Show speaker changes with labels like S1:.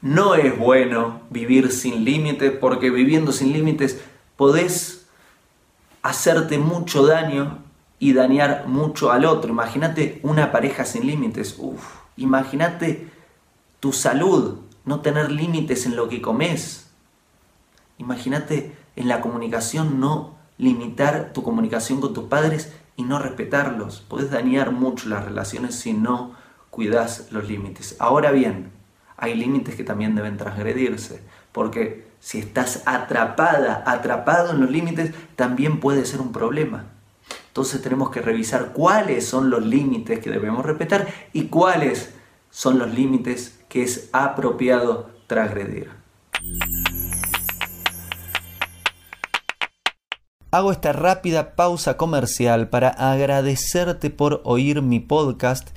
S1: bueno vivir sin límites, porque viviendo sin límites podés hacerte mucho daño y dañar mucho al otro. Imagínate una pareja sin límites. Imagínate tu salud, no tener límites en lo que comes. Imagínate en la comunicación no limitar tu comunicación con tus padres y no respetarlos. Podés dañar mucho las relaciones si no cuidas los límites. Ahora bien, hay límites que también deben transgredirse, porque si estás atrapada, atrapado en los límites, también puede ser un problema. Entonces tenemos que revisar cuáles son los límites que debemos respetar y cuáles son los límites que es apropiado transgredir. Hago esta rápida pausa comercial para agradecerte por oír mi podcast